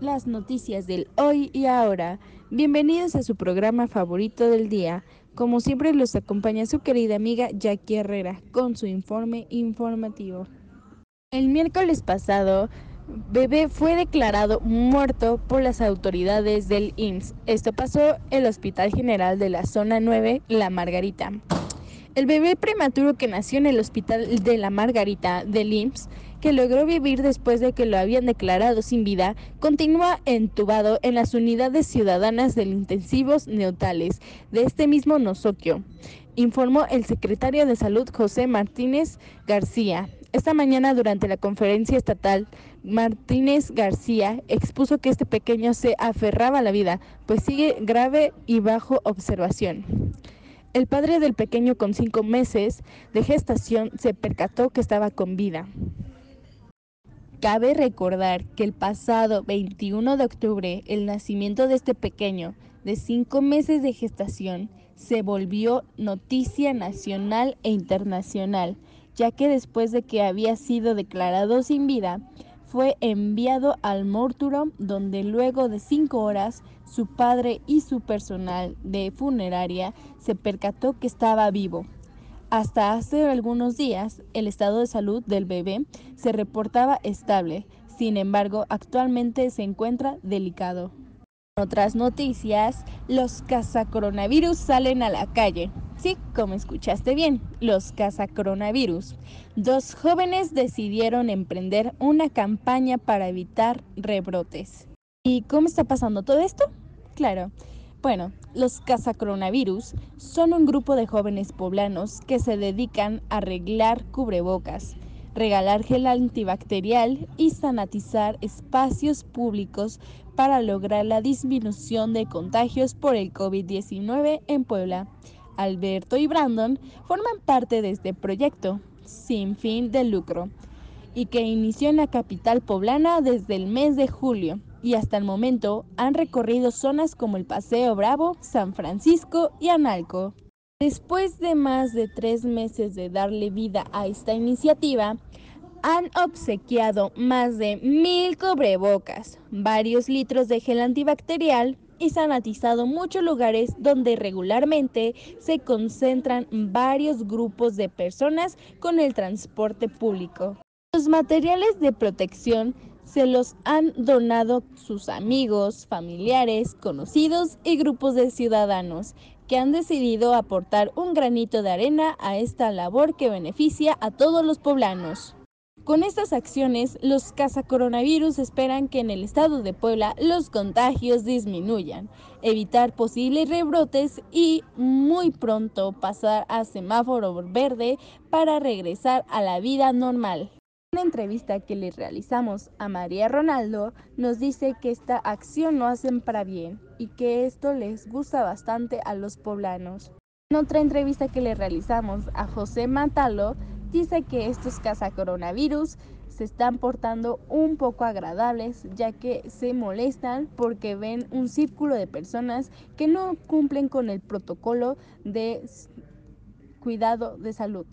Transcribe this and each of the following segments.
las noticias del hoy y ahora. Bienvenidos a su programa favorito del día. Como siempre los acompaña su querida amiga Jackie Herrera con su informe informativo. El miércoles pasado, Bebé fue declarado muerto por las autoridades del IMSS. Esto pasó en el Hospital General de la Zona 9, La Margarita. El bebé prematuro que nació en el Hospital de la Margarita del IMSS que logró vivir después de que lo habían declarado sin vida, continúa entubado en las unidades ciudadanas del intensivos neutales de este mismo nosocchio, informó el secretario de Salud José Martínez García. Esta mañana durante la conferencia estatal, Martínez García expuso que este pequeño se aferraba a la vida, pues sigue grave y bajo observación. El padre del pequeño con cinco meses de gestación se percató que estaba con vida. Cabe recordar que el pasado 21 de octubre el nacimiento de este pequeño de cinco meses de gestación se volvió noticia nacional e internacional, ya que después de que había sido declarado sin vida, fue enviado al mortuorio donde luego de cinco horas su padre y su personal de funeraria se percató que estaba vivo. Hasta hace algunos días, el estado de salud del bebé se reportaba estable, sin embargo, actualmente se encuentra delicado. En otras noticias, los cazacoronavirus salen a la calle. Sí, como escuchaste bien, los cazacoronavirus. Dos jóvenes decidieron emprender una campaña para evitar rebrotes. ¿Y cómo está pasando todo esto? Claro, bueno, los cazacoronavirus son un grupo de jóvenes poblanos que se dedican a arreglar cubrebocas, regalar gel antibacterial y sanatizar espacios públicos para lograr la disminución de contagios por el COVID-19 en Puebla. Alberto y Brandon forman parte de este proyecto, sin fin de lucro, y que inició en la capital poblana desde el mes de julio y hasta el momento han recorrido zonas como el Paseo Bravo, San Francisco y Analco. Después de más de tres meses de darle vida a esta iniciativa, han obsequiado más de mil cubrebocas, varios litros de gel antibacterial y sanatizado muchos lugares donde regularmente se concentran varios grupos de personas con el transporte público. Los materiales de protección se los han donado sus amigos, familiares, conocidos y grupos de ciudadanos que han decidido aportar un granito de arena a esta labor que beneficia a todos los poblanos. Con estas acciones, los cazacoronavirus esperan que en el estado de Puebla los contagios disminuyan, evitar posibles rebrotes y muy pronto pasar a semáforo verde para regresar a la vida normal una entrevista que le realizamos a María Ronaldo, nos dice que esta acción lo hacen para bien y que esto les gusta bastante a los poblanos. En otra entrevista que le realizamos a José Matalo, dice que estos cazacoronavirus se están portando un poco agradables, ya que se molestan porque ven un círculo de personas que no cumplen con el protocolo de cuidado de salud.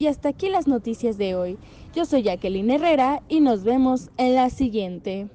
Y hasta aquí las noticias de hoy. Yo soy Jacqueline Herrera y nos vemos en la siguiente.